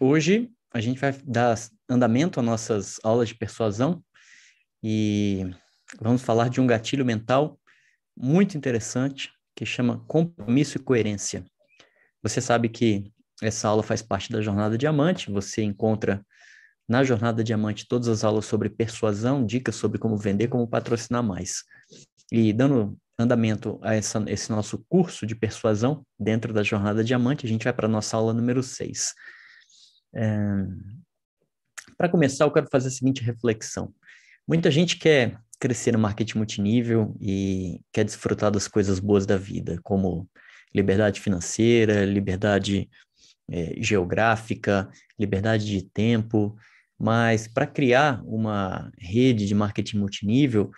hoje a gente vai dar andamento às nossas aulas de persuasão e vamos falar de um gatilho mental muito interessante que chama compromisso e coerência. Você sabe que essa aula faz parte da Jornada Diamante, você encontra na Jornada Diamante todas as aulas sobre persuasão, dicas sobre como vender, como patrocinar mais. E dando andamento a essa, esse nosso curso de persuasão dentro da Jornada Diamante, a gente vai para a nossa aula número 6. Para começar, eu quero fazer a seguinte reflexão. Muita gente quer crescer no marketing multinível e quer desfrutar das coisas boas da vida, como liberdade financeira, liberdade é, geográfica, liberdade de tempo, mas para criar uma rede de marketing multinível,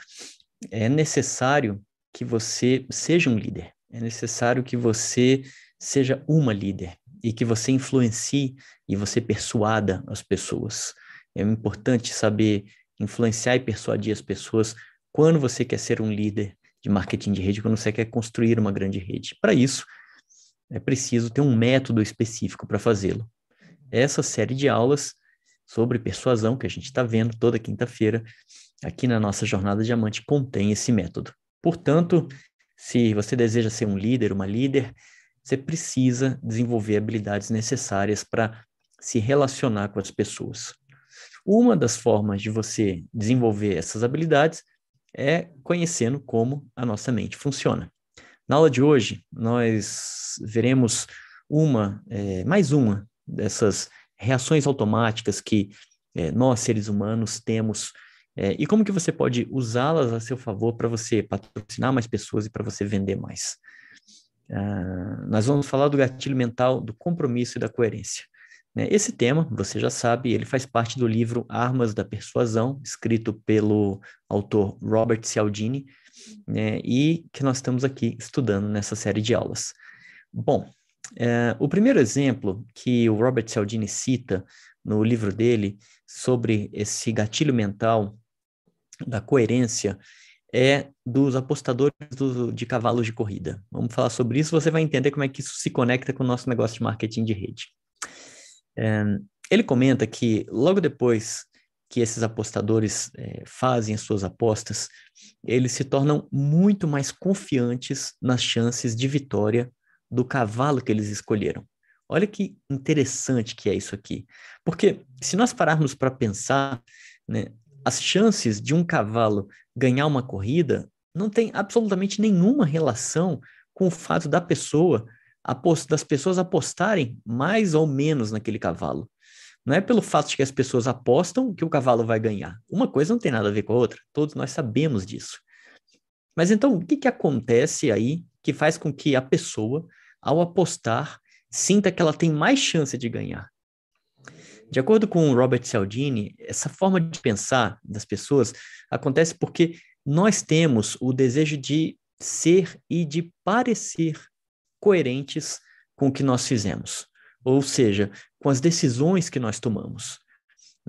é necessário que você seja um líder, é necessário que você seja uma líder e que você influencie e você persuada as pessoas. É importante saber influenciar e persuadir as pessoas quando você quer ser um líder de marketing de rede, quando você quer construir uma grande rede. Para isso, é preciso ter um método específico para fazê-lo. Essa série de aulas sobre persuasão que a gente está vendo toda quinta-feira aqui na nossa Jornada Diamante contém esse método. Portanto, se você deseja ser um líder, uma líder, você precisa desenvolver habilidades necessárias para se relacionar com as pessoas. Uma das formas de você desenvolver essas habilidades é conhecendo como a nossa mente funciona. Na aula de hoje, nós veremos uma, é, mais uma dessas reações automáticas que é, nós, seres humanos, temos é, e como que você pode usá-las a seu favor para você patrocinar mais pessoas e para você vender mais. Uh, nós vamos falar do gatilho mental, do compromisso e da coerência. Né? Esse tema, você já sabe, ele faz parte do livro Armas da Persuasão, escrito pelo autor Robert Cialdini, né? e que nós estamos aqui estudando nessa série de aulas. Bom, é, o primeiro exemplo que o Robert Cialdini cita no livro dele sobre esse gatilho mental da coerência é dos apostadores do, de cavalos de corrida. Vamos falar sobre isso, você vai entender como é que isso se conecta com o nosso negócio de marketing de rede. É, ele comenta que logo depois que esses apostadores é, fazem as suas apostas, eles se tornam muito mais confiantes nas chances de vitória do cavalo que eles escolheram. Olha que interessante que é isso aqui. Porque se nós pararmos para pensar, né, as chances de um cavalo ganhar uma corrida não tem absolutamente nenhuma relação com o fato da pessoa das pessoas apostarem mais ou menos naquele cavalo. Não é pelo fato de que as pessoas apostam que o cavalo vai ganhar. Uma coisa não tem nada a ver com a outra. Todos nós sabemos disso. Mas então, o que, que acontece aí que faz com que a pessoa ao apostar, sinta que ela tem mais chance de ganhar. De acordo com Robert Cialdini, essa forma de pensar das pessoas acontece porque nós temos o desejo de ser e de parecer coerentes com o que nós fizemos, ou seja, com as decisões que nós tomamos.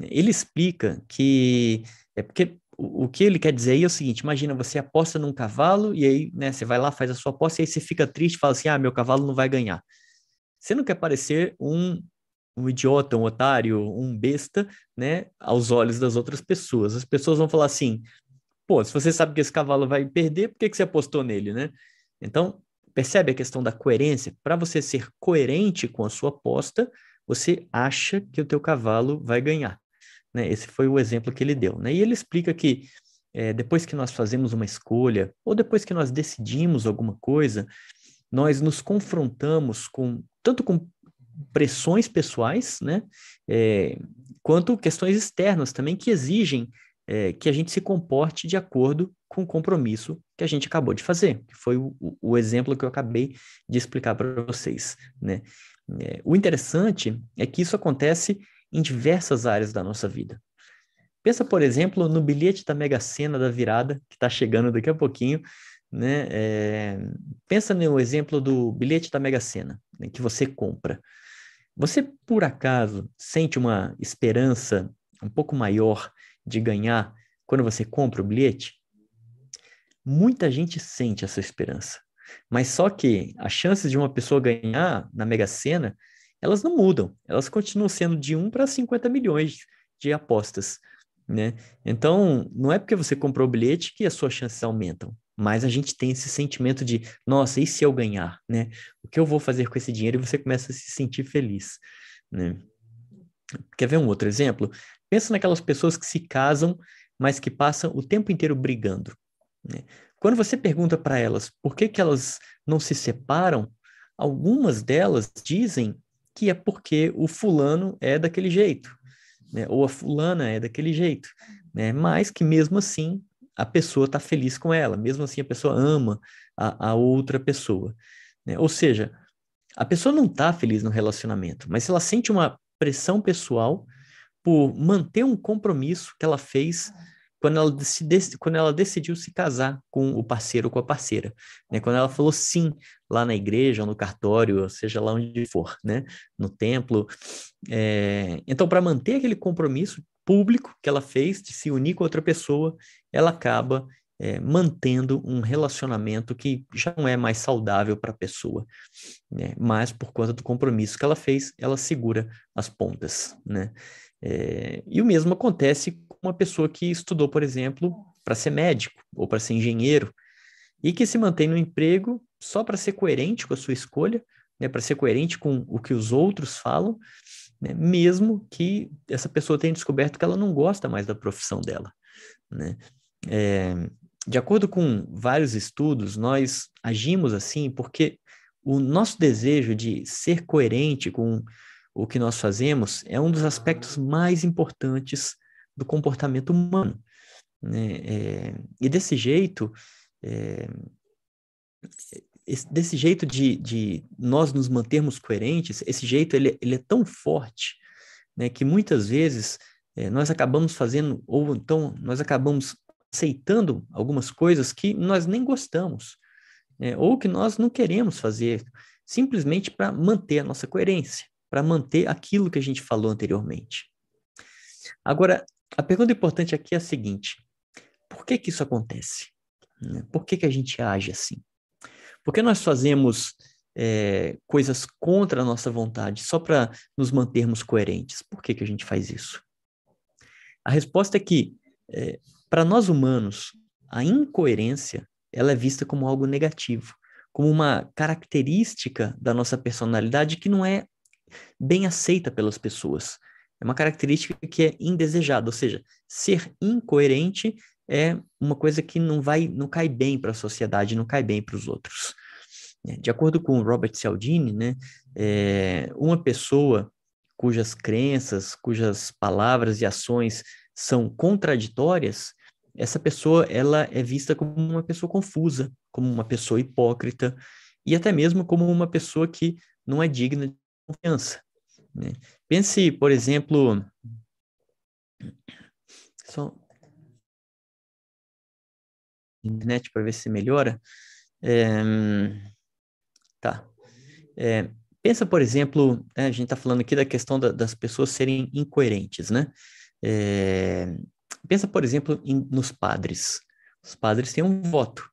Ele explica que é porque o, que ele quer dizer aí é o seguinte: imagina você aposta num cavalo e aí, né, você vai lá, faz a sua aposta e aí você fica triste fala assim: ah, meu cavalo não vai ganhar. Você não quer parecer um, um idiota, um otário, um besta, né, aos olhos das outras pessoas. As pessoas vão falar assim: pô, se você sabe que esse cavalo vai perder, por que, que você apostou nele, né? Então, percebe a questão da coerência? Para você ser coerente com a sua aposta, você acha que o teu cavalo vai ganhar. Né? Esse foi o exemplo que ele deu. Né? E ele explica que é, depois que nós fazemos uma escolha, ou depois que nós decidimos alguma coisa, nós nos confrontamos com tanto com pressões pessoais, né, é, quanto questões externas também que exigem é, que a gente se comporte de acordo com o compromisso que a gente acabou de fazer, que foi o, o exemplo que eu acabei de explicar para vocês, né. É, o interessante é que isso acontece em diversas áreas da nossa vida. Pensa, por exemplo, no bilhete da Mega Sena da virada, que está chegando daqui a pouquinho, né? É... pensa no exemplo do bilhete da Mega Sena, né, que você compra. Você, por acaso, sente uma esperança um pouco maior de ganhar quando você compra o bilhete? Muita gente sente essa esperança. Mas só que as chances de uma pessoa ganhar na Mega Sena elas não mudam, elas continuam sendo de 1 para 50 milhões de apostas, né? Então, não é porque você comprou o bilhete que as suas chances aumentam, mas a gente tem esse sentimento de, nossa, e se eu ganhar, né? O que eu vou fazer com esse dinheiro? E você começa a se sentir feliz, né? Quer ver um outro exemplo? Pensa naquelas pessoas que se casam, mas que passam o tempo inteiro brigando. Né? Quando você pergunta para elas por que, que elas não se separam, algumas delas dizem que é porque o fulano é daquele jeito, né? ou a fulana é daquele jeito, né? mas que mesmo assim a pessoa está feliz com ela, mesmo assim a pessoa ama a, a outra pessoa. Né? Ou seja, a pessoa não está feliz no relacionamento, mas ela sente uma pressão pessoal por manter um compromisso que ela fez quando ela, se, quando ela decidiu se casar com o parceiro ou com a parceira, né? Quando ela falou sim lá na igreja, no cartório, seja lá onde for, né? No templo. É... Então, para manter aquele compromisso público que ela fez de se unir com outra pessoa, ela acaba é, mantendo um relacionamento que já não é mais saudável para a pessoa, né? mas por conta do compromisso que ela fez, ela segura as pontas, né? É, e o mesmo acontece com uma pessoa que estudou, por exemplo, para ser médico ou para ser engenheiro e que se mantém no emprego só para ser coerente com a sua escolha, né? Para ser coerente com o que os outros falam, né? mesmo que essa pessoa tenha descoberto que ela não gosta mais da profissão dela, né? É, de acordo com vários estudos, nós agimos assim porque o nosso desejo de ser coerente com o que nós fazemos é um dos aspectos mais importantes do comportamento humano. Né? É, e desse jeito, é, desse jeito de, de, nós nos mantermos coerentes, esse jeito ele, ele é tão forte né, que muitas vezes é, nós acabamos fazendo, ou então nós acabamos aceitando algumas coisas que nós nem gostamos, né? ou que nós não queremos fazer, simplesmente para manter a nossa coerência, para manter aquilo que a gente falou anteriormente. Agora, a pergunta importante aqui é a seguinte: por que que isso acontece? Né? Por que que a gente age assim? Por que nós fazemos é, coisas contra a nossa vontade só para nos mantermos coerentes? Por que que a gente faz isso? A resposta é que é, para nós humanos, a incoerência ela é vista como algo negativo, como uma característica da nossa personalidade que não é bem aceita pelas pessoas. É uma característica que é indesejada, ou seja, ser incoerente é uma coisa que não vai, não cai bem para a sociedade, não cai bem para os outros. É, de acordo com Robert Cialdini, né, é, uma pessoa cujas crenças, cujas palavras e ações são contraditórias, essa pessoa ela é vista como uma pessoa confusa, como uma pessoa hipócrita e até mesmo como uma pessoa que não é digna de confiança. Né? Pense, por exemplo, só internet para ver se melhora. É, tá. É, pensa, por exemplo, né, a gente está falando aqui da questão da, das pessoas serem incoerentes, né? É, Pensa, por exemplo, em, nos padres. Os padres têm um voto,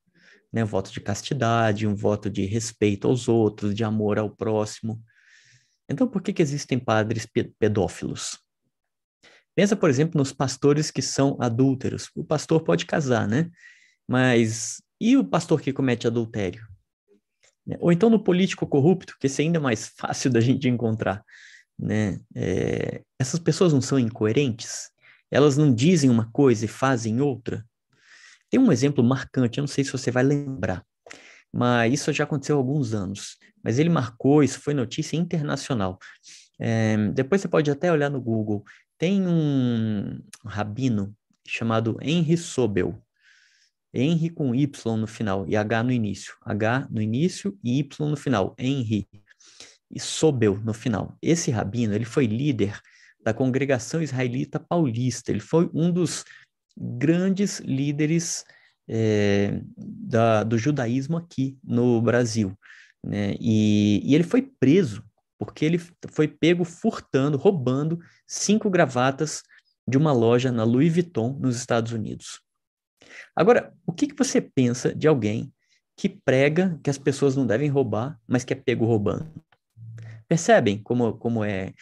né? Um voto de castidade, um voto de respeito aos outros, de amor ao próximo. Então, por que, que existem padres pedófilos? Pensa, por exemplo, nos pastores que são adúlteros. O pastor pode casar, né? Mas e o pastor que comete adultério? Ou então no político corrupto, que esse é ainda mais fácil da gente encontrar. Né? É, essas pessoas não são incoerentes? Elas não dizem uma coisa e fazem outra. Tem um exemplo marcante, eu não sei se você vai lembrar, mas isso já aconteceu há alguns anos. Mas ele marcou, isso foi notícia internacional. É, depois você pode até olhar no Google. Tem um rabino chamado Henry Sobel. Henry com Y no final e H no início. H no início e Y no final. Henry. E Sobel no final. Esse rabino, ele foi líder da congregação israelita paulista. Ele foi um dos grandes líderes é, da, do judaísmo aqui no Brasil. Né? E, e ele foi preso porque ele foi pego furtando, roubando cinco gravatas de uma loja na Louis Vuitton, nos Estados Unidos. Agora, o que, que você pensa de alguém que prega que as pessoas não devem roubar, mas que é pego roubando? Percebem como, como é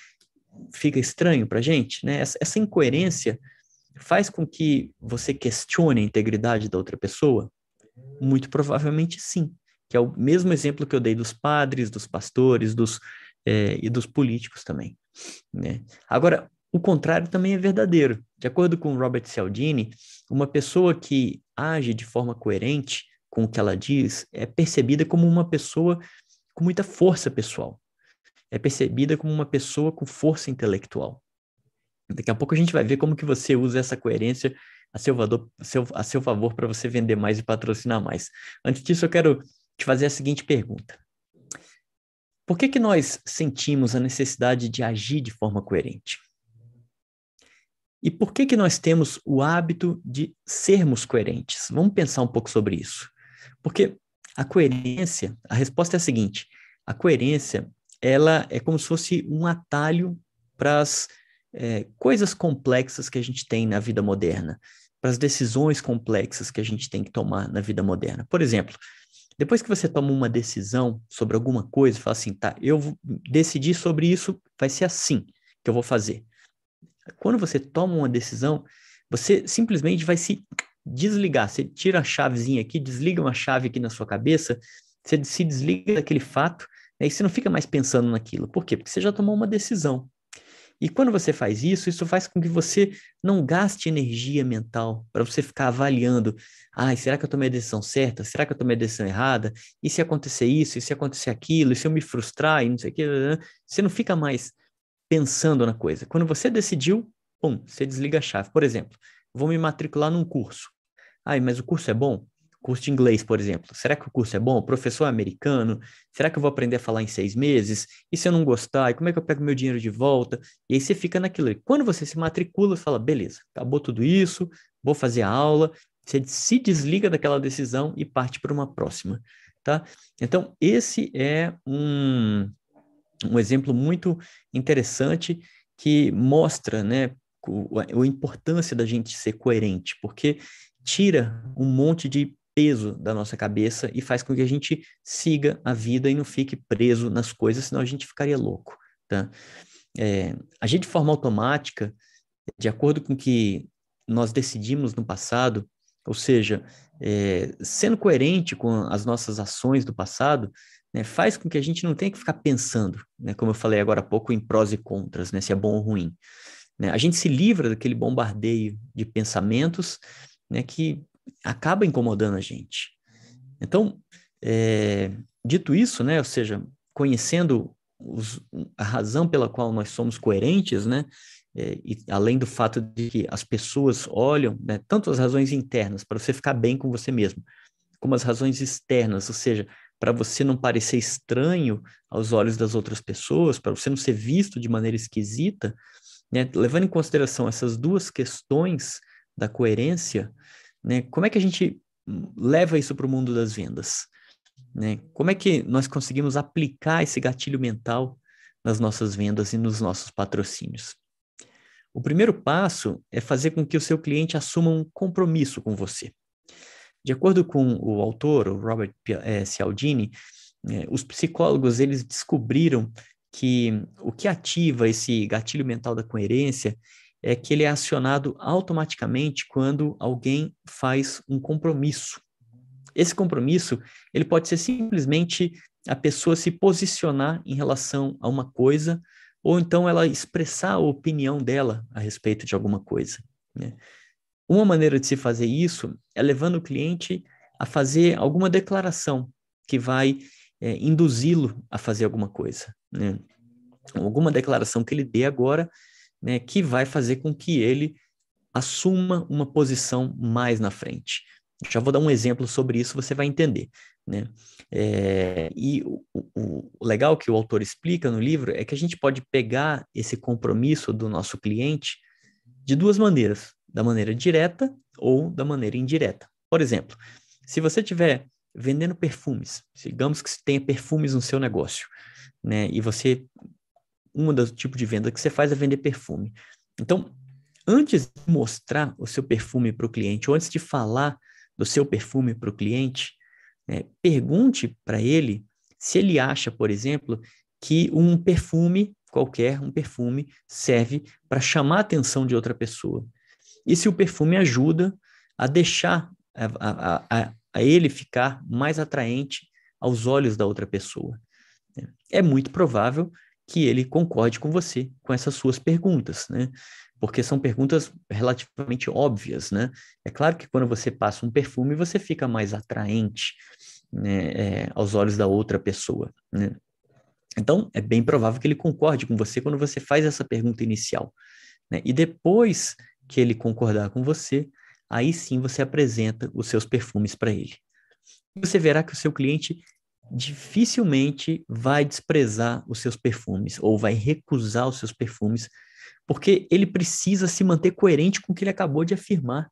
fica estranho para a gente? Né? Essa, essa incoerência faz com que você questione a integridade da outra pessoa? Muito provavelmente sim, que é o mesmo exemplo que eu dei dos padres, dos pastores, dos é, e dos políticos também. Né? Agora, o contrário também é verdadeiro. De acordo com Robert Cialdini, uma pessoa que age de forma coerente com o que ela diz é percebida como uma pessoa com muita força pessoal. É percebida como uma pessoa com força intelectual. Daqui a pouco a gente vai ver como que você usa essa coerência a seu, valor, a seu, a seu favor para você vender mais e patrocinar mais. Antes disso, eu quero te fazer a seguinte pergunta. Por que, que nós sentimos a necessidade de agir de forma coerente? E por que, que nós temos o hábito de sermos coerentes? Vamos pensar um pouco sobre isso. Porque a coerência, a resposta é a seguinte: a coerência, ela é como se fosse um atalho para as é, coisas complexas que a gente tem na vida moderna, para as decisões complexas que a gente tem que tomar na vida moderna. Por exemplo, depois que você toma uma decisão sobre alguma coisa, fala assim, tá, eu decidi sobre isso, vai ser assim que eu vou fazer. Quando você toma uma decisão, você simplesmente vai se desligar. Você tira a chavezinha aqui, desliga uma chave aqui na sua cabeça, você se desliga daquele fato, e você não fica mais pensando naquilo. Por quê? Porque você já tomou uma decisão. E quando você faz isso, isso faz com que você não gaste energia mental para você ficar avaliando: ai, será que eu tomei a decisão certa? Será que eu tomei a decisão errada? E se acontecer isso? E se acontecer aquilo? E se eu me frustrar? E não sei o que. Você não fica mais pensando na coisa. Quando você decidiu, pum, você desliga a chave. Por exemplo, vou me matricular num curso. Ai, mas o curso é bom? Curso de inglês, por exemplo. Será que o curso é bom? O professor é americano? Será que eu vou aprender a falar em seis meses? E se eu não gostar? E como é que eu pego meu dinheiro de volta? E aí você fica naquilo. Quando você se matricula, você fala, beleza, acabou tudo isso, vou fazer a aula. Você se desliga daquela decisão e parte para uma próxima, tá? Então, esse é um, um exemplo muito interessante que mostra, né, a importância da gente ser coerente, porque tira um monte de peso da nossa cabeça e faz com que a gente siga a vida e não fique preso nas coisas, senão a gente ficaria louco, tá? É, de forma automática, de acordo com o que nós decidimos no passado, ou seja, é, sendo coerente com as nossas ações do passado, né, faz com que a gente não tenha que ficar pensando, né, como eu falei agora há pouco, em prós e contras, né, se é bom ou ruim. Né? A gente se livra daquele bombardeio de pensamentos né, que acaba incomodando a gente. Então, é, dito isso, né, ou seja, conhecendo os, a razão pela qual nós somos coerentes, né, é, e além do fato de que as pessoas olham, né, tanto as razões internas, para você ficar bem com você mesmo, como as razões externas, ou seja, para você não parecer estranho aos olhos das outras pessoas, para você não ser visto de maneira esquisita, né, levando em consideração essas duas questões da coerência, né? Como é que a gente leva isso para o mundo das vendas? Né? Como é que nós conseguimos aplicar esse gatilho mental nas nossas vendas e nos nossos patrocínios? O primeiro passo é fazer com que o seu cliente assuma um compromisso com você. De acordo com o autor, o Robert é, Cialdini, é, os psicólogos eles descobriram que o que ativa esse gatilho mental da coerência é que ele é acionado automaticamente quando alguém faz um compromisso. Esse compromisso, ele pode ser simplesmente a pessoa se posicionar em relação a uma coisa, ou então ela expressar a opinião dela a respeito de alguma coisa. Né? Uma maneira de se fazer isso é levando o cliente a fazer alguma declaração que vai é, induzi-lo a fazer alguma coisa. Né? Alguma declaração que ele dê agora né, que vai fazer com que ele assuma uma posição mais na frente. Já vou dar um exemplo sobre isso, você vai entender. Né? É, e o, o, legal que o autor explica no livro é que a gente pode pegar esse compromisso do nosso cliente de duas maneiras, da maneira direta ou da maneira indireta. Por exemplo, se você estiver vendendo perfumes, digamos que você tenha perfumes no seu negócio, né, e você uma das tipos de venda que você faz é vender perfume. Então, antes de mostrar o seu perfume para o cliente, ou antes de falar do seu perfume para o cliente, né, pergunte para ele se ele acha, por exemplo, que um perfume qualquer, um perfume, serve para chamar a atenção de outra pessoa. E se o perfume ajuda a deixar a, a, a, a ele ficar mais atraente aos olhos da outra pessoa. É muito provável que ele concorde com você com essas suas perguntas, né? Porque são perguntas relativamente óbvias, né? É claro que quando você passa um perfume, você fica mais atraente né, é, aos olhos da outra pessoa, né? Então, é bem provável que ele concorde com você quando você faz essa pergunta inicial. Né? E depois que ele concordar com você, aí sim você apresenta os seus perfumes para ele. Você verá que o seu cliente dificilmente vai desprezar os seus perfumes ou vai recusar os seus perfumes, porque ele precisa se manter coerente com o que ele acabou de afirmar.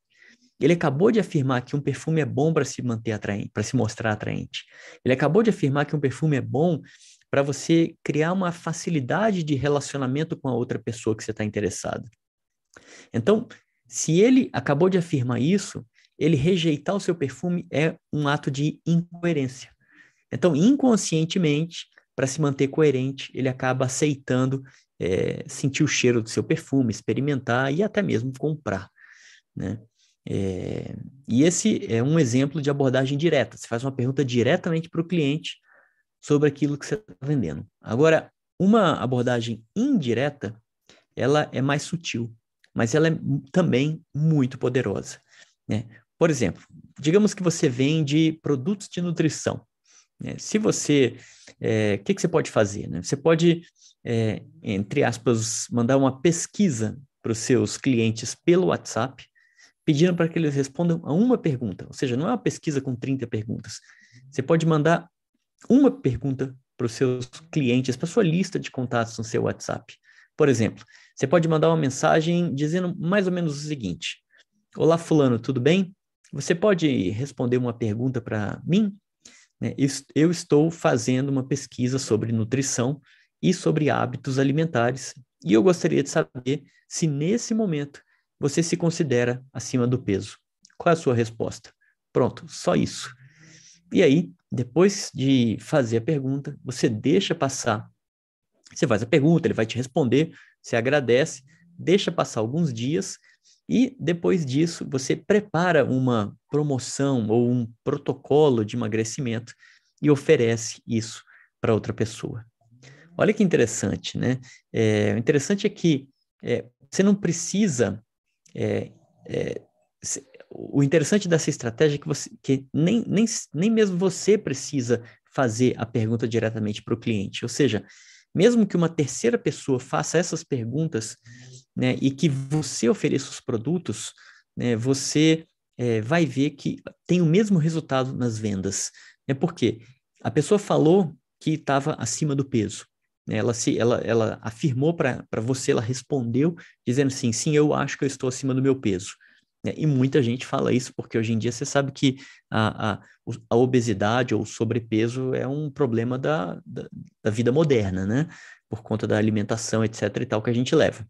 Ele acabou de afirmar que um perfume é bom para se manter atraente, para se mostrar atraente. Ele acabou de afirmar que um perfume é bom para você criar uma facilidade de relacionamento com a outra pessoa que você está interessado. Então, se ele acabou de afirmar isso, ele rejeitar o seu perfume é um ato de incoerência. Então, inconscientemente, para se manter coerente, ele acaba aceitando é, sentir o cheiro do seu perfume, experimentar e até mesmo comprar. Né? É, e esse é um exemplo de abordagem direta. Você faz uma pergunta diretamente para o cliente sobre aquilo que você está vendendo. Agora, uma abordagem indireta, ela é mais sutil, mas ela é também muito poderosa. Né? Por exemplo, digamos que você vende produtos de nutrição. Né? Se você, o é, que, que você pode fazer? Né? Você pode, é, entre aspas, mandar uma pesquisa para os seus clientes pelo WhatsApp, pedindo para que eles respondam a uma pergunta. Ou seja, não é uma pesquisa com 30 perguntas. Você pode mandar uma pergunta para os seus clientes, para sua lista de contatos no seu WhatsApp. Por exemplo, você pode mandar uma mensagem dizendo mais ou menos o seguinte: Olá, Fulano, tudo bem? Você pode responder uma pergunta para mim? Né, eu estou fazendo uma pesquisa sobre nutrição e sobre hábitos alimentares e eu gostaria de saber se nesse momento você se considera acima do peso. Qual é a sua resposta? Pronto, só isso. E aí, depois de fazer a pergunta, você deixa passar. Você faz a pergunta, ele vai te responder, você agradece, deixa passar alguns dias e depois disso você prepara uma promoção ou um protocolo de emagrecimento e oferece isso para outra pessoa. Olha que interessante, né? É, o interessante é que é, você não precisa é, é o interessante dessa estratégia é que, você, que nem, nem, nem mesmo você precisa fazer a pergunta diretamente para o cliente. Ou seja, mesmo que uma terceira pessoa faça essas perguntas né, e que você ofereça os produtos, né, você é, vai ver que tem o mesmo resultado nas vendas. É porque a pessoa falou que estava acima do peso. Né, ela, se, ela, ela afirmou para você, ela respondeu dizendo assim, sim, eu acho que eu estou acima do meu peso. Né? E muita gente fala isso porque hoje em dia você sabe que a, a, a obesidade ou o sobrepeso é um problema da, da, da, vida moderna, né? Por conta da alimentação, etc. e tal, que a gente leva.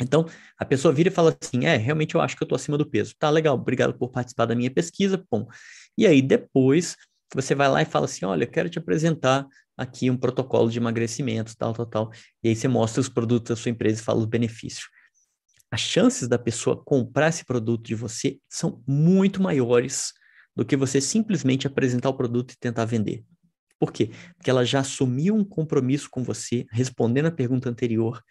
Então, a pessoa vira e fala assim: é, realmente eu acho que eu estou acima do peso. Tá legal, obrigado por participar da minha pesquisa. Bom, e aí depois você vai lá e fala assim: olha, eu quero te apresentar aqui um protocolo de emagrecimento, tal, tal, tal. E aí você mostra os produtos da sua empresa e fala os benefícios as chances da pessoa comprar esse produto de você são muito maiores do que você simplesmente apresentar o produto e tentar vender. Por quê? Porque ela já assumiu um compromisso com você, respondendo a pergunta anterior,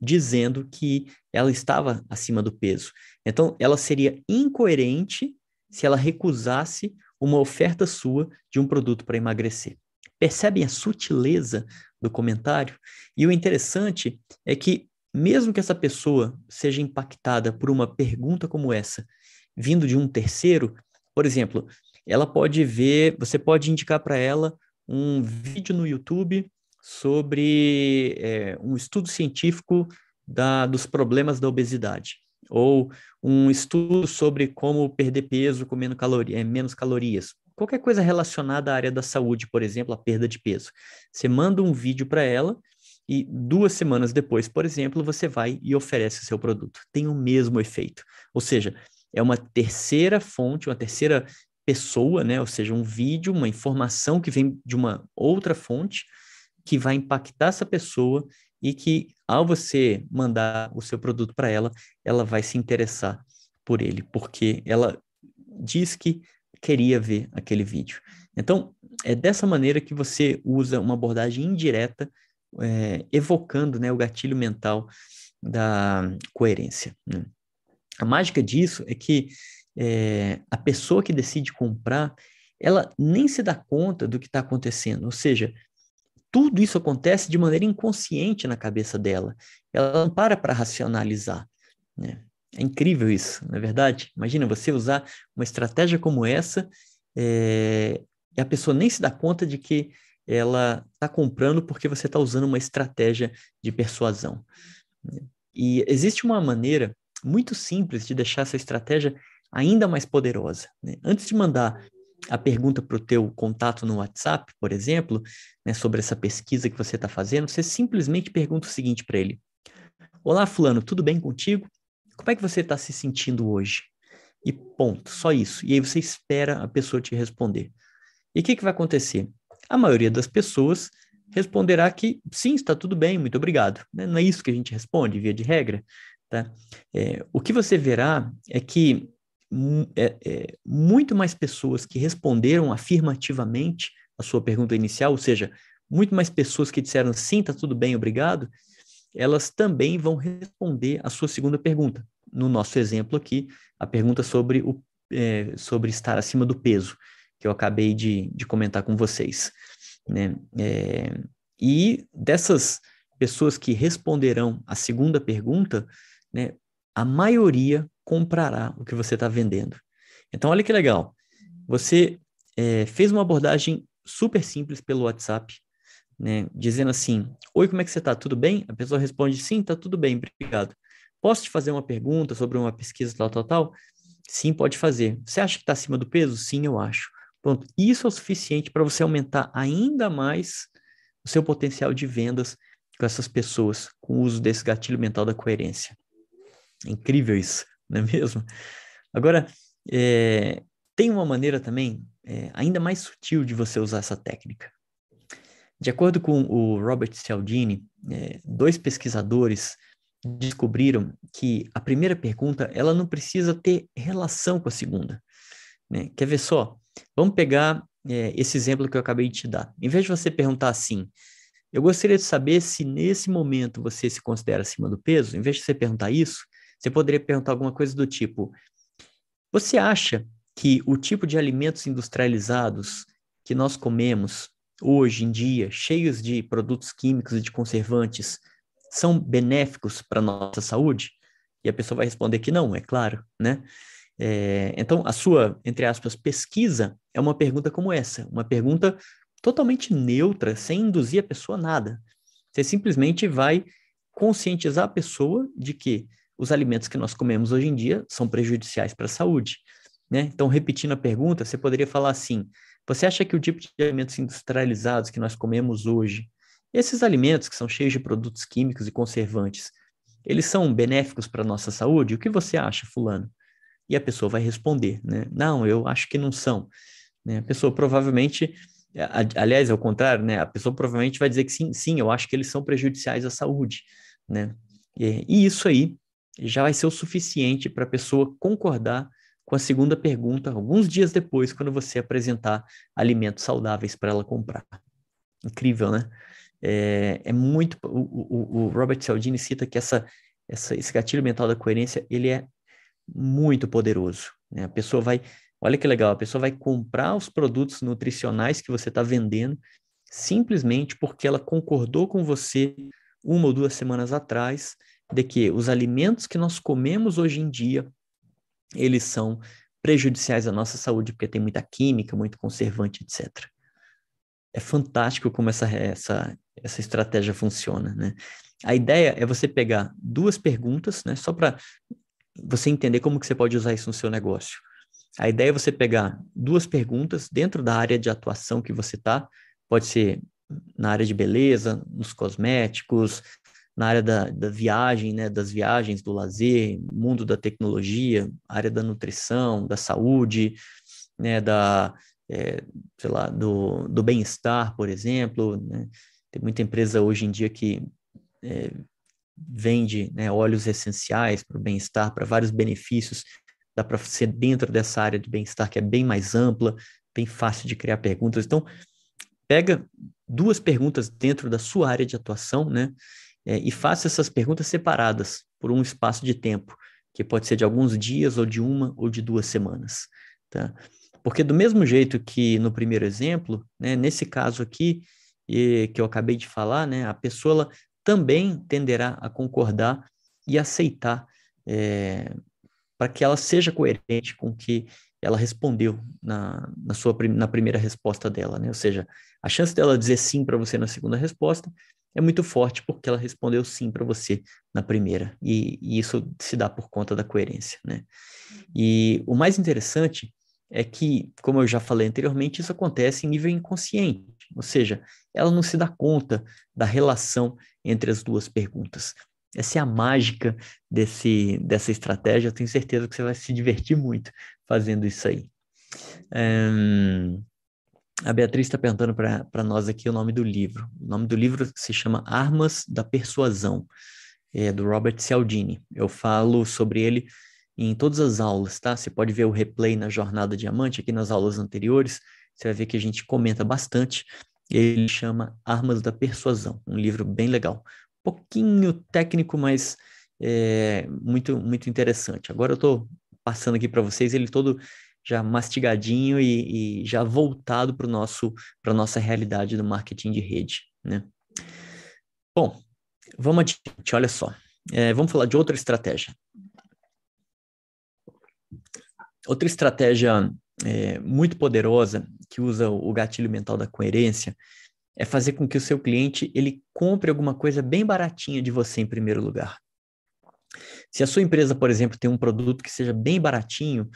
dizendo que ela estava acima do peso. Então, ela seria incoerente se ela recusasse uma oferta sua de um produto para emagrecer. Percebem a sutileza do comentário? E o interessante é que mesmo que essa pessoa seja impactada por uma pergunta como essa, vindo de um terceiro, por exemplo, ela pode ver, você pode indicar para ela um vídeo no YouTube sobre é, um estudo científico da, dos problemas da obesidade, ou um estudo sobre como perder peso comendo caloria, é, menos calorias. Qualquer coisa relacionada à área da saúde, por exemplo, a perda de peso. Você manda um vídeo para ela e duas semanas depois, por exemplo, você vai e oferece o seu produto. Tem o mesmo efeito. Ou seja, é uma terceira fonte, uma terceira pessoa, né? Ou seja, um vídeo, uma informação que vem de uma outra fonte, que vai impactar essa pessoa e que, ao você mandar o seu produto para ela, ela vai se interessar por ele, porque ela diz que queria ver aquele vídeo. Então, é dessa maneira que você usa uma abordagem indireta, é, evocando né, o gatilho mental da coerência. Né? A mágica disso é que é, a pessoa que decide comprar, ela nem se dá conta do que está acontecendo. Ou seja, tudo isso acontece de maneira inconsciente na cabeça dela. Ela não para para racionalizar. Né? É incrível isso, não é verdade? Imagina você usar uma estratégia como essa é, e a pessoa nem se dá conta de que ela está comprando porque você está usando uma estratégia de persuasão. E existe uma maneira muito simples de deixar essa estratégia ainda mais poderosa. Né? Antes de mandar a pergunta para o teu contato no WhatsApp, por exemplo, né, sobre essa pesquisa que você está fazendo, você simplesmente pergunta o seguinte para ele: Olá, fulano, tudo bem contigo? Como é que você está se sentindo hoje? E ponto, só isso. E aí você espera a pessoa te responder. E o que, que vai acontecer? A maioria das pessoas responderá que sim, está tudo bem, muito obrigado. Né? Não é isso que a gente responde, via de regra. Tá? É, o que você verá é que é, é, muito mais pessoas que responderam afirmativamente a sua pergunta inicial, ou seja, muito mais pessoas que disseram sim, está tudo bem, obrigado, elas também vão responder a sua segunda pergunta. No nosso exemplo aqui, a pergunta sobre, o, é, sobre estar acima do peso, que eu acabei de, de comentar com vocês. Né? É, e dessas pessoas que responderão a segunda pergunta, né, a maioria comprará o que você está vendendo. Então, olha que legal. Você é, fez uma abordagem super simples pelo WhatsApp, né, dizendo assim: Oi, como é que você está? Tudo bem? A pessoa responde: Sim, está tudo bem, obrigado. Posso te fazer uma pergunta sobre uma pesquisa tal, tal, tal? Sim, pode fazer. Você acha que está acima do peso? Sim, eu acho. Pronto. Isso é o suficiente para você aumentar ainda mais o seu potencial de vendas com essas pessoas, com o uso desse gatilho mental da coerência. É incrível isso, não é mesmo? Agora, é, tem uma maneira também é, ainda mais sutil de você usar essa técnica. De acordo com o Robert Cialdini, é, dois pesquisadores descobriram que a primeira pergunta ela não precisa ter relação com a segunda. Né? Quer ver só? Vamos pegar é, esse exemplo que eu acabei de te dar. Em vez de você perguntar assim, eu gostaria de saber se nesse momento você se considera acima do peso, em vez de você perguntar isso, você poderia perguntar alguma coisa do tipo: Você acha que o tipo de alimentos industrializados que nós comemos hoje em dia, cheios de produtos químicos e de conservantes, são benéficos para a nossa saúde? E a pessoa vai responder que não, é claro, né? É, então, a sua, entre aspas, pesquisa é uma pergunta como essa, uma pergunta totalmente neutra, sem induzir a pessoa a nada. Você simplesmente vai conscientizar a pessoa de que os alimentos que nós comemos hoje em dia são prejudiciais para a saúde. Né? Então, repetindo a pergunta, você poderia falar assim: você acha que o tipo de alimentos industrializados que nós comemos hoje, esses alimentos que são cheios de produtos químicos e conservantes, eles são benéficos para a nossa saúde? O que você acha, fulano? E a pessoa vai responder, né? Não, eu acho que não são. Né? A pessoa provavelmente, aliás, ao contrário, né? A pessoa provavelmente vai dizer que sim, sim, eu acho que eles são prejudiciais à saúde, né? E, e isso aí já vai ser o suficiente para a pessoa concordar com a segunda pergunta, alguns dias depois, quando você apresentar alimentos saudáveis para ela comprar. Incrível, né? É, é muito. O, o, o, Robert Cialdini cita que essa, essa, esse gatilho mental da coerência ele é muito poderoso. Né? A pessoa vai. Olha que legal, a pessoa vai comprar os produtos nutricionais que você está vendendo simplesmente porque ela concordou com você uma ou duas semanas atrás de que os alimentos que nós comemos hoje em dia eles são prejudiciais à nossa saúde, porque tem muita química, muito conservante, etc. É fantástico como essa, essa, essa estratégia funciona, né? A ideia é você pegar duas perguntas, né? Só para você entender como que você pode usar isso no seu negócio. A ideia é você pegar duas perguntas dentro da área de atuação que você está, pode ser na área de beleza, nos cosméticos, na área da, da viagem, né, das viagens, do lazer, mundo da tecnologia, área da nutrição, da saúde, né, da, é, sei lá, do, do bem-estar, por exemplo, né, Tem muita empresa hoje em dia que é, vende né, óleos essenciais para o bem-estar, para vários benefícios. Dá para ser dentro dessa área de bem-estar que é bem mais ampla, bem fácil de criar perguntas. Então, pega duas perguntas dentro da sua área de atuação, né? É, e faça essas perguntas separadas por um espaço de tempo, que pode ser de alguns dias, ou de uma, ou de duas semanas, tá? Porque do mesmo jeito que no primeiro exemplo, né, nesse caso aqui, e, que eu acabei de falar, né, a pessoa também tenderá a concordar e aceitar é, para que ela seja coerente com o que ela respondeu na, na sua na primeira resposta dela, né? Ou seja, a chance dela dizer sim para você na segunda resposta é muito forte porque ela respondeu sim para você na primeira e, e, isso se dá por conta da coerência, né? E o mais interessante é que, como eu já falei anteriormente, isso acontece em nível inconsciente, ou seja, ela não se dá conta da relação entre as duas perguntas. Essa é a mágica desse, dessa estratégia. Eu tenho certeza que você vai se divertir muito fazendo isso aí. Um, a Beatriz está perguntando para nós aqui o nome do livro. O nome do livro se chama Armas da Persuasão, é do Robert Cialdini. Eu falo sobre ele em todas as aulas, tá? Você pode ver o replay na Jornada Diamante aqui nas aulas anteriores. Você vai ver que a gente comenta bastante. Ele chama Armas da Persuasão, um livro bem legal. Pouquinho técnico, mas é, muito, muito interessante. Agora eu estou passando aqui para vocês ele todo já mastigadinho e, e já voltado para nosso para nossa realidade do marketing de rede, né? Bom, vamos adiante. Olha só, é, vamos falar de outra estratégia. Outra estratégia é, muito poderosa que usa o gatilho mental da coerência é fazer com que o seu cliente ele compre alguma coisa bem baratinha de você em primeiro lugar. Se a sua empresa, por exemplo, tem um produto que seja bem baratinho,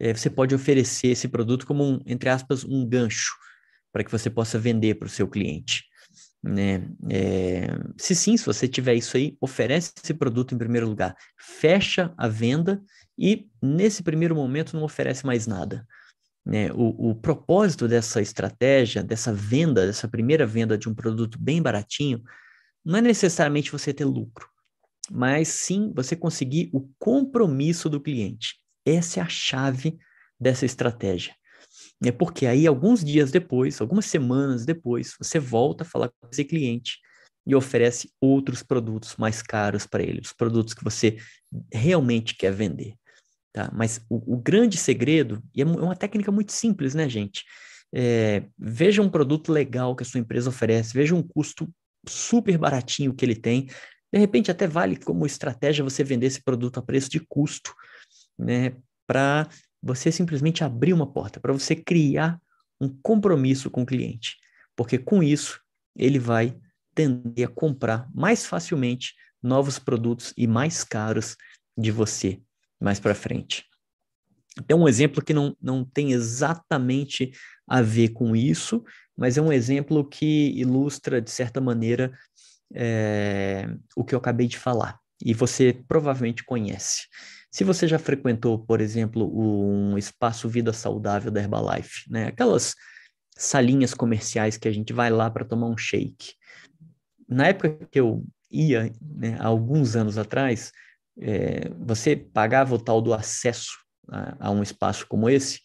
é, você pode oferecer esse produto como um, entre aspas, um gancho para que você possa vender para o seu cliente. Né? É, se sim, se você tiver isso aí, oferece esse produto em primeiro lugar, fecha a venda e nesse primeiro momento não oferece mais nada. Né? O, o propósito dessa estratégia, dessa venda, dessa primeira venda de um produto bem baratinho, não é necessariamente você ter lucro, mas sim você conseguir o compromisso do cliente. Essa é a chave dessa estratégia. É porque aí, alguns dias depois, algumas semanas depois, você volta a falar com esse cliente e oferece outros produtos mais caros para ele, os produtos que você realmente quer vender. Tá? Mas o, o grande segredo, e é, é uma técnica muito simples, né, gente? É, veja um produto legal que a sua empresa oferece, veja um custo super baratinho que ele tem. De repente, até vale como estratégia você vender esse produto a preço de custo, né? Para você simplesmente abrir uma porta, para você criar um compromisso com o cliente. Porque com isso, ele vai tender a comprar mais facilmente novos produtos e mais caros de você mais para frente. Tem um exemplo que não, não tem exatamente a ver com isso, mas é um exemplo que ilustra, de certa maneira, é, o que eu acabei de falar. E você provavelmente conhece. Se você já frequentou, por exemplo, um espaço Vida Saudável da Herbalife, né? aquelas salinhas comerciais que a gente vai lá para tomar um shake. Na época que eu ia, né, há alguns anos atrás, é, você pagava o tal do acesso a, a um espaço como esse,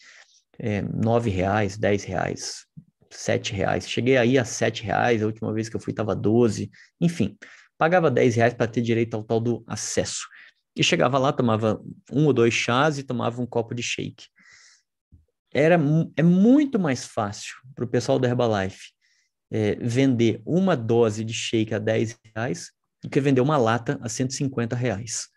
é, nove reais, dez reais, sete reais. Cheguei aí a sete reais, a última vez que eu fui estava 12, enfim, pagava dez reais para ter direito ao tal do acesso. E chegava lá, tomava um ou dois chás e tomava um copo de shake. Era, é muito mais fácil para o pessoal da Herbalife é, vender uma dose de shake a 10 reais do que vender uma lata a 150 reais.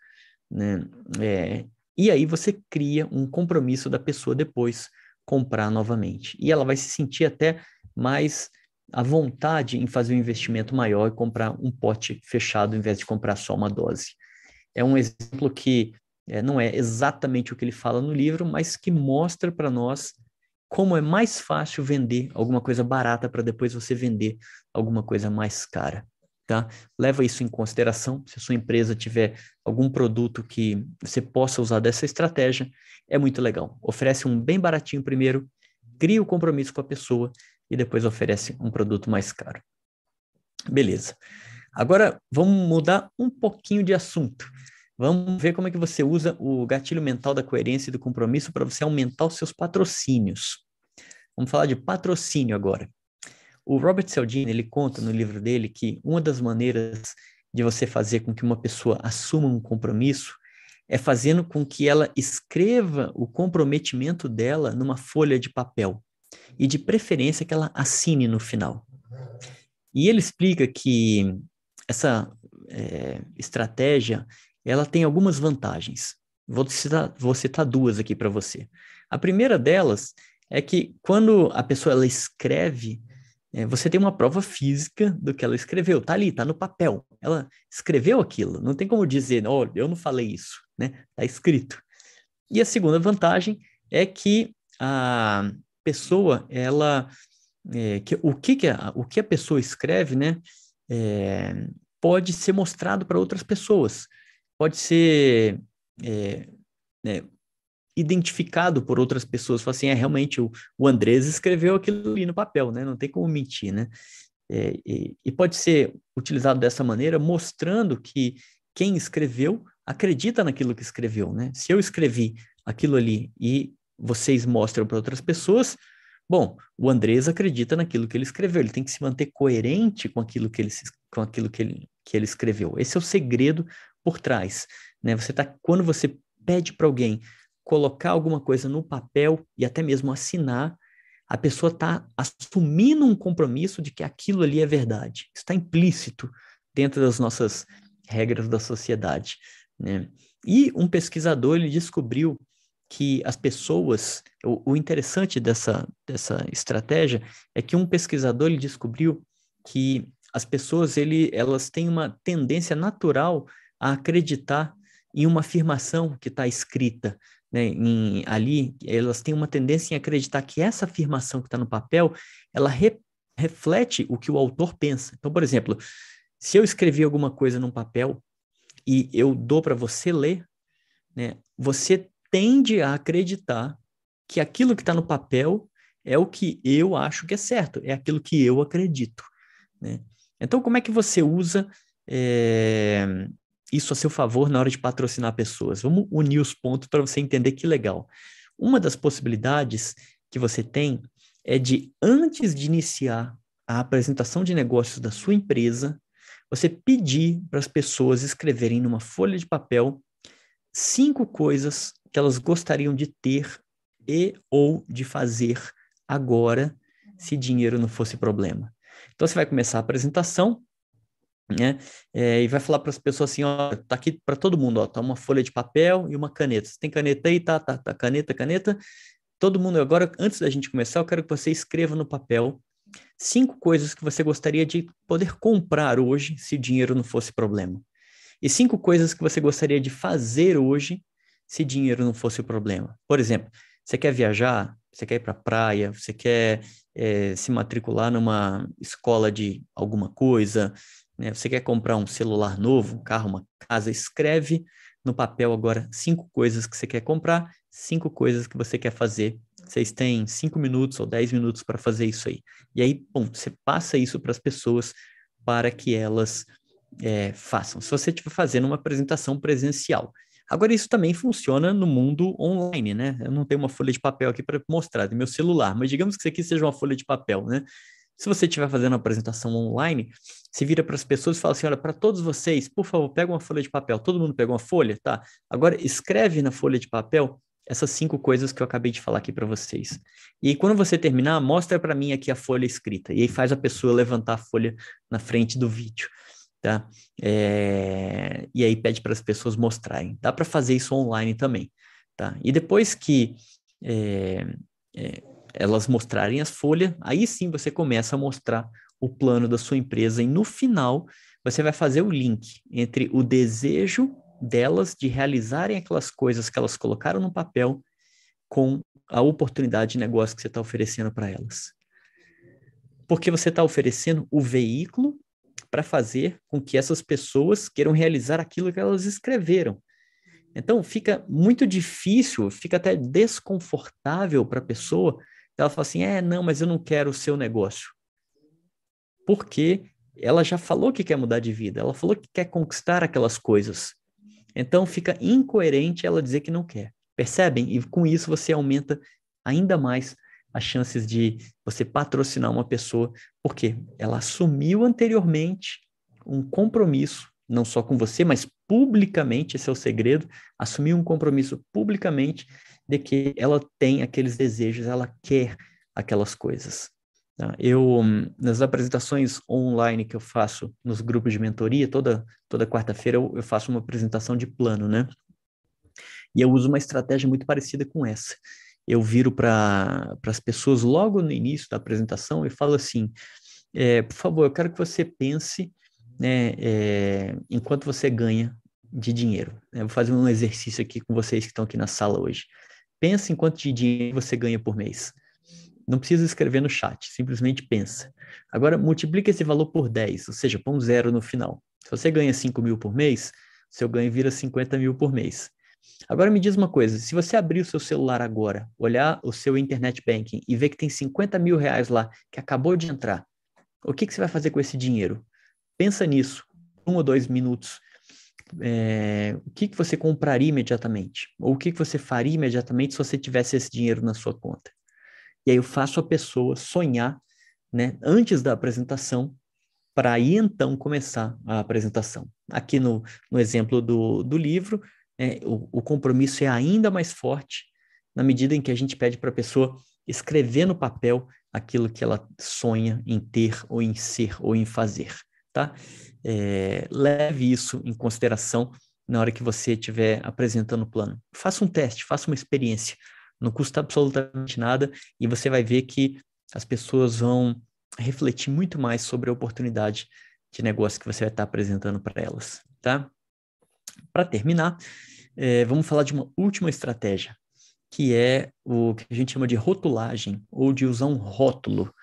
Né? É, e aí você cria um compromisso da pessoa depois comprar novamente. E ela vai se sentir até mais à vontade em fazer um investimento maior e comprar um pote fechado em vez de comprar só uma dose. É um exemplo que é, não é exatamente o que ele fala no livro, mas que mostra para nós como é mais fácil vender alguma coisa barata para depois você vender alguma coisa mais cara tá? Leva isso em consideração. Se a sua empresa tiver algum produto que você possa usar dessa estratégia, é muito legal. Oferece um bem baratinho primeiro, cria o compromisso com a pessoa e depois oferece um produto mais caro. Beleza. Agora vamos mudar um pouquinho de assunto. Vamos ver como é que você usa o gatilho mental da coerência e do compromisso para você aumentar os seus patrocínios. Vamos falar de patrocínio agora. O Robert Cialdini, ele conta no livro dele que uma das maneiras de você fazer com que uma pessoa assuma um compromisso é fazendo com que ela escreva o comprometimento dela numa folha de papel e de preferência que ela assine no final. E ele explica que essa é, estratégia ela tem algumas vantagens. Vou citar, vou citar duas aqui para você. A primeira delas é que quando a pessoa ela escreve, é, você tem uma prova física do que ela escreveu. Tá ali, tá no papel. Ela escreveu aquilo. Não tem como dizer, olha, eu não falei isso, né? Tá escrito. E a segunda vantagem é que a pessoa, ela, é, que, o que, que a, o que a pessoa escreve, né? É, pode ser mostrado para outras pessoas. Pode ser é, né, identificado por outras pessoas, fala assim, é realmente o, o Andrés escreveu aquilo ali no papel, né? Não tem como mentir, né? É, e, e, pode ser utilizado dessa maneira, mostrando que quem escreveu acredita naquilo que escreveu, né? Se eu escrevi aquilo ali e vocês mostram para outras pessoas, bom, o Andrés acredita naquilo que ele escreveu, ele tem que se manter coerente com aquilo que ele, com aquilo que ele, que ele escreveu. Esse é o segredo por trás, né? Você tá, quando você pede para alguém colocar alguma coisa no papel e até mesmo assinar, a pessoa está assumindo um compromisso de que aquilo ali é verdade. Está implícito dentro das nossas regras da sociedade. Né? E um pesquisador ele descobriu que as pessoas, o, o, interessante dessa, dessa estratégia é que um pesquisador ele descobriu que as pessoas ele, elas têm uma tendência natural a acreditar em uma afirmação que está escrita, né, em, ali, elas têm uma tendência em acreditar que essa afirmação que está no papel, ela re, reflete o que o autor pensa. Então, por exemplo, se eu escrevi alguma coisa num papel e eu dou para você ler, né, você tende a acreditar que aquilo que está no papel é o que eu acho que é certo, é aquilo que eu acredito. Né? Então, como é que você usa é, isso a seu favor na hora de patrocinar pessoas. Vamos unir os pontos para você entender que legal. Uma das possibilidades que você tem é de, antes de iniciar a apresentação de negócios da sua empresa, você pedir para as pessoas escreverem numa folha de papel cinco coisas que elas gostariam de ter e ou de fazer agora, se dinheiro não fosse problema. Então você vai começar a apresentação né? É, e vai falar para as pessoas assim, ó, tá aqui para todo mundo, ó, tá uma folha de papel e uma caneta. Você tem caneta aí, tá, tá, tá, caneta, caneta. Todo mundo agora, antes da gente começar, eu quero que você escreva no papel cinco coisas que você gostaria de poder comprar hoje, se dinheiro não fosse problema. E cinco coisas que você gostaria de fazer hoje, se dinheiro não fosse o problema. Por exemplo, você quer viajar, você quer ir para praia, você quer é, se matricular numa escola de alguma coisa, né? Você quer comprar um celular novo, um carro, uma casa, escreve no papel agora cinco coisas que você quer comprar, cinco coisas que você quer fazer. Vocês têm cinco minutos ou dez minutos para fazer isso aí. E aí, bom, você passa isso para as pessoas para que elas é, façam. Se você estiver fazendo uma apresentação presencial. Agora, isso também funciona no mundo online, né? Eu não tenho uma folha de papel aqui para mostrar, tem meu celular, mas digamos que isso aqui seja uma folha de papel, né? Se você estiver fazendo uma apresentação online, se vira para as pessoas e fala assim: olha, para todos vocês, por favor, pega uma folha de papel. Todo mundo pegou uma folha? Tá. Agora escreve na folha de papel essas cinco coisas que eu acabei de falar aqui para vocês. E aí, quando você terminar, mostra para mim aqui a folha escrita. E aí faz a pessoa levantar a folha na frente do vídeo. Tá? É... E aí pede para as pessoas mostrarem. Dá para fazer isso online também. Tá? E depois que é... É elas mostrarem as folhas, aí sim você começa a mostrar o plano da sua empresa e no final você vai fazer o link entre o desejo delas de realizarem aquelas coisas que elas colocaram no papel com a oportunidade de negócio que você está oferecendo para elas. Porque você está oferecendo o veículo para fazer com que essas pessoas queiram realizar aquilo que elas escreveram. Então fica muito difícil, fica até desconfortável para a pessoa ela fala assim: é, não, mas eu não quero o seu negócio. Porque ela já falou que quer mudar de vida, ela falou que quer conquistar aquelas coisas. Então fica incoerente ela dizer que não quer. Percebem? E com isso você aumenta ainda mais as chances de você patrocinar uma pessoa, porque ela assumiu anteriormente um compromisso, não só com você, mas publicamente, esse é o segredo, assumiu um compromisso publicamente de que ela tem aqueles desejos, ela quer aquelas coisas. Tá? Eu, nas apresentações online que eu faço nos grupos de mentoria, toda, toda quarta-feira eu, eu faço uma apresentação de plano, né? E eu uso uma estratégia muito parecida com essa eu viro para as pessoas logo no início da apresentação e falo assim: é, por favor, eu quero que você pense né, é, enquanto você ganha de dinheiro. Eu vou fazer um exercício aqui com vocês que estão aqui na sala hoje. Pense em quanto de dinheiro você ganha por mês. Não precisa escrever no chat, simplesmente pensa. Agora, multiplica esse valor por 10, ou seja, põe um zero no final. Se você ganha 5 mil por mês, seu ganho vira 50 mil por mês. Agora me diz uma coisa: se você abrir o seu celular agora, olhar o seu internet banking e ver que tem 50 mil reais lá que acabou de entrar, o que, que você vai fazer com esse dinheiro? Pensa nisso, um ou dois minutos. É, o que, que você compraria imediatamente? Ou o que, que você faria imediatamente se você tivesse esse dinheiro na sua conta? E aí eu faço a pessoa sonhar, né, antes da apresentação, para aí então começar a apresentação. Aqui no, no exemplo do, do livro, é, o, o compromisso é ainda mais forte na medida em que a gente pede para a pessoa escrever no papel aquilo que ela sonha em ter ou em ser ou em fazer, tá? É, leve isso em consideração na hora que você estiver apresentando o plano. Faça um teste, faça uma experiência. Não custa absolutamente nada e você vai ver que as pessoas vão refletir muito mais sobre a oportunidade de negócio que você vai estar apresentando para elas, tá? Para terminar, é, vamos falar de uma última estratégia, que é o que a gente chama de rotulagem, ou de usar um rótulo,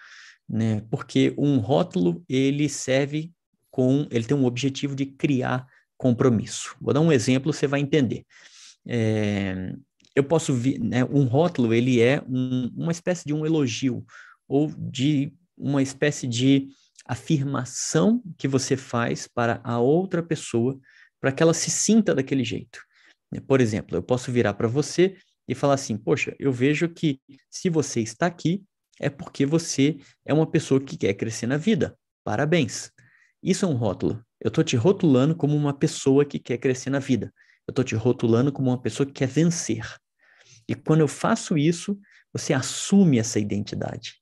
né? Porque um rótulo, ele serve com, ele tem um objetivo de criar compromisso. Vou dar um exemplo, você vai entender. É, eu posso ver, né, um rótulo, ele é um, uma espécie de um elogio, ou de uma espécie de afirmação que você faz para a outra pessoa para que ela se sinta daquele jeito. Por exemplo, eu posso virar para você e falar assim: Poxa, eu vejo que se você está aqui, é porque você é uma pessoa que quer crescer na vida. Parabéns. Isso é um rótulo. Eu estou te rotulando como uma pessoa que quer crescer na vida. Eu estou te rotulando como uma pessoa que quer vencer. E quando eu faço isso, você assume essa identidade.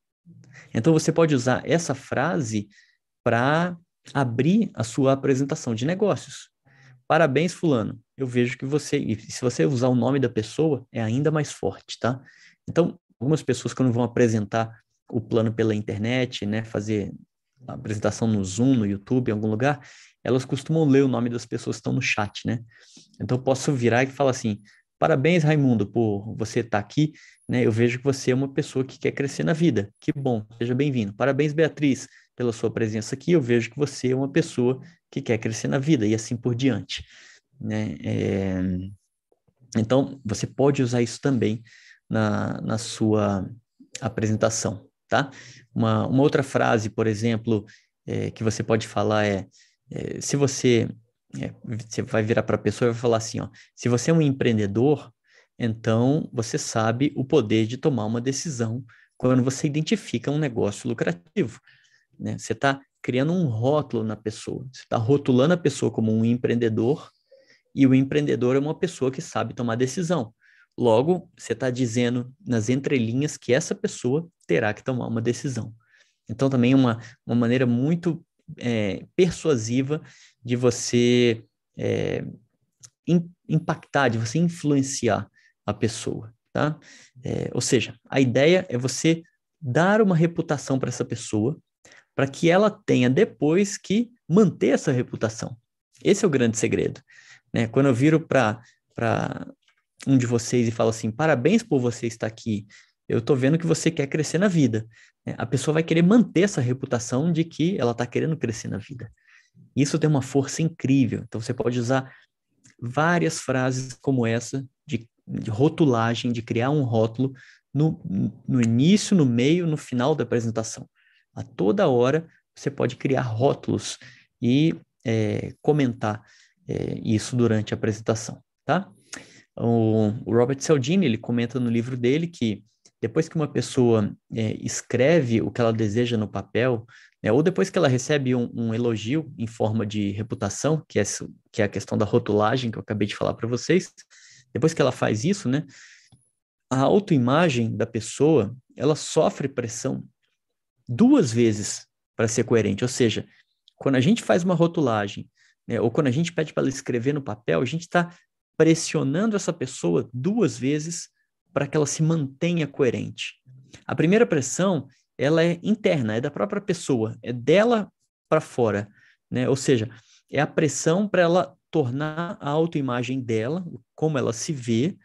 Então você pode usar essa frase para abrir a sua apresentação de negócios. Parabéns, fulano. Eu vejo que você, e se você usar o nome da pessoa, é ainda mais forte, tá? Então, algumas pessoas quando vão apresentar o plano pela internet, né, fazer a apresentação no Zoom, no YouTube, em algum lugar, elas costumam ler o nome das pessoas que estão no chat, né? Então, eu posso virar e falar assim: Parabéns, Raimundo, por você estar tá aqui. Né? Eu vejo que você é uma pessoa que quer crescer na vida. Que bom, seja bem-vindo. Parabéns, Beatriz, pela sua presença aqui. Eu vejo que você é uma pessoa que quer crescer na vida e assim por diante. Né? É... Então, você pode usar isso também na, na sua apresentação, tá? Uma, uma outra frase, por exemplo, é, que você pode falar é, é se você é, você vai virar para a pessoa e vai falar assim, ó, se você é um empreendedor, então você sabe o poder de tomar uma decisão quando você identifica um negócio lucrativo. Né? Você está criando um rótulo na pessoa, você está rotulando a pessoa como um empreendedor e o empreendedor é uma pessoa que sabe tomar decisão. Logo, você está dizendo nas entrelinhas que essa pessoa terá que tomar uma decisão. Então, também é uma, uma maneira muito é, persuasiva de você é, in, impactar, de você influenciar a pessoa, tá? É, ou seja, a ideia é você dar uma reputação para essa pessoa, para que ela tenha depois que manter essa reputação. Esse é o grande segredo. Né? Quando eu viro para um de vocês e falo assim: parabéns por você estar aqui, eu estou vendo que você quer crescer na vida. Né? A pessoa vai querer manter essa reputação de que ela está querendo crescer na vida. Isso tem uma força incrível. Então você pode usar várias frases como essa de, de rotulagem, de criar um rótulo no, no início, no meio, no final da apresentação. A toda hora você pode criar rótulos e é, comentar é, isso durante a apresentação, tá? O, o, Robert Cialdini, ele comenta no livro dele que depois que uma pessoa é, escreve o que ela deseja no papel, né, ou depois que ela recebe um, um, elogio em forma de reputação, que é, que é a questão da rotulagem que eu acabei de falar para vocês, depois que ela faz isso, né, a autoimagem da pessoa, ela sofre pressão duas vezes para ser coerente, ou seja, quando a gente faz uma rotulagem, né, ou quando a gente pede para ela escrever no papel, a gente está pressionando essa pessoa duas vezes para que ela se mantenha coerente. A primeira pressão, ela é interna, é da própria pessoa, é dela para fora, né? Ou seja, é a pressão para ela tornar a autoimagem dela, como ela se vê,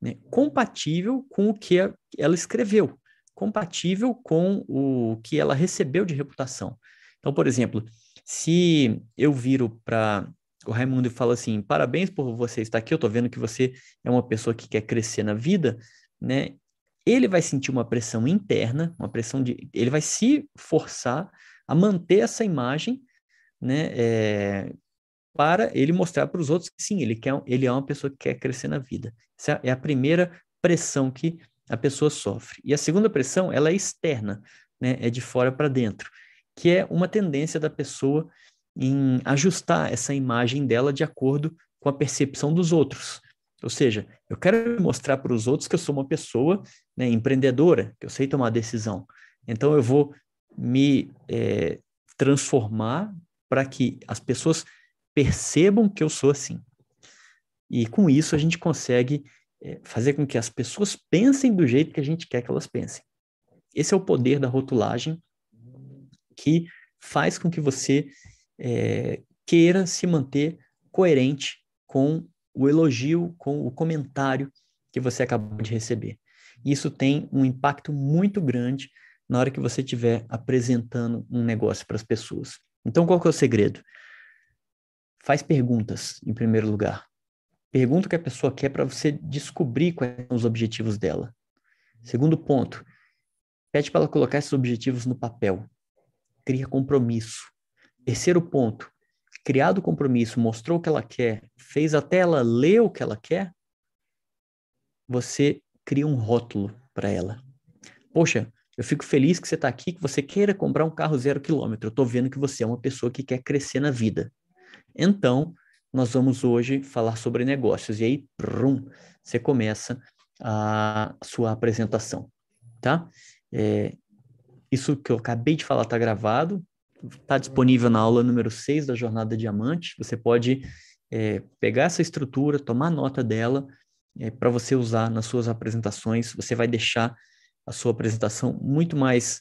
né, compatível com o que ela escreveu, compatível com o que ela recebeu de reputação. Então, por exemplo, se eu viro para o Raimundo fala assim: parabéns por você estar aqui, eu estou vendo que você é uma pessoa que quer crescer na vida, né? Ele vai sentir uma pressão interna, uma pressão de. Ele vai se forçar a manter essa imagem, né? É, para ele mostrar para os outros que sim, ele, quer, ele é uma pessoa que quer crescer na vida. Essa é a primeira pressão que a pessoa sofre. E a segunda pressão, ela é externa, né? É de fora para dentro, que é uma tendência da pessoa em ajustar essa imagem dela de acordo com a percepção dos outros. Ou seja, eu quero mostrar para os outros que eu sou uma pessoa né, empreendedora, que eu sei tomar decisão. Então eu vou me é, transformar para que as pessoas percebam que eu sou assim. E com isso a gente consegue é, fazer com que as pessoas pensem do jeito que a gente quer que elas pensem. Esse é o poder da rotulagem que faz com que você é, queira se manter coerente com o elogio, com o comentário que você acabou de receber. Isso tem um impacto muito grande na hora que você estiver apresentando um negócio para as pessoas. Então, qual que é o segredo? Faz perguntas, em primeiro lugar. Pergunta o que a pessoa quer para você descobrir quais são os objetivos dela. Segundo ponto, pede para ela colocar esses objetivos no papel. Cria compromisso. Terceiro ponto, criado o compromisso, mostrou o que ela quer, fez até ela ler o que ela quer, você cria um rótulo para ela. Poxa, eu fico feliz que você está aqui, que você queira comprar um carro zero quilômetro. Eu estou vendo que você é uma pessoa que quer crescer na vida. Então, nós vamos hoje falar sobre negócios. E aí, prum, você começa a sua apresentação, tá? É, isso que eu acabei de falar está gravado, está disponível na aula número 6 da Jornada Diamante. Você pode é, pegar essa estrutura, tomar nota dela é, para você usar nas suas apresentações. Você vai deixar a sua apresentação muito mais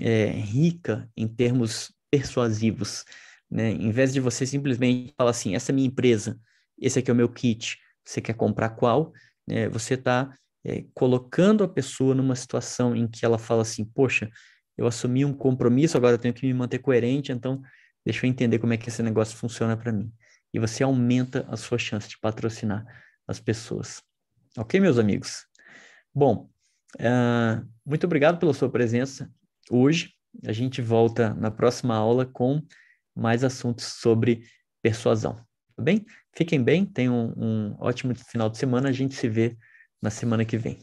é, rica em termos persuasivos. Né? Em vez de você simplesmente falar assim, essa é minha empresa, esse aqui é o meu kit, você quer comprar qual? Né? Você está é, colocando a pessoa numa situação em que ela fala assim, poxa, eu assumi um compromisso, agora eu tenho que me manter coerente, então deixa eu entender como é que esse negócio funciona para mim. E você aumenta a sua chance de patrocinar as pessoas. Ok, meus amigos? Bom, uh, muito obrigado pela sua presença hoje. A gente volta na próxima aula com mais assuntos sobre persuasão. Tá bem? Fiquem bem, tenham um, um ótimo final de semana. A gente se vê na semana que vem.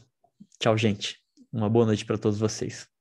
Tchau, gente. Uma boa noite para todos vocês.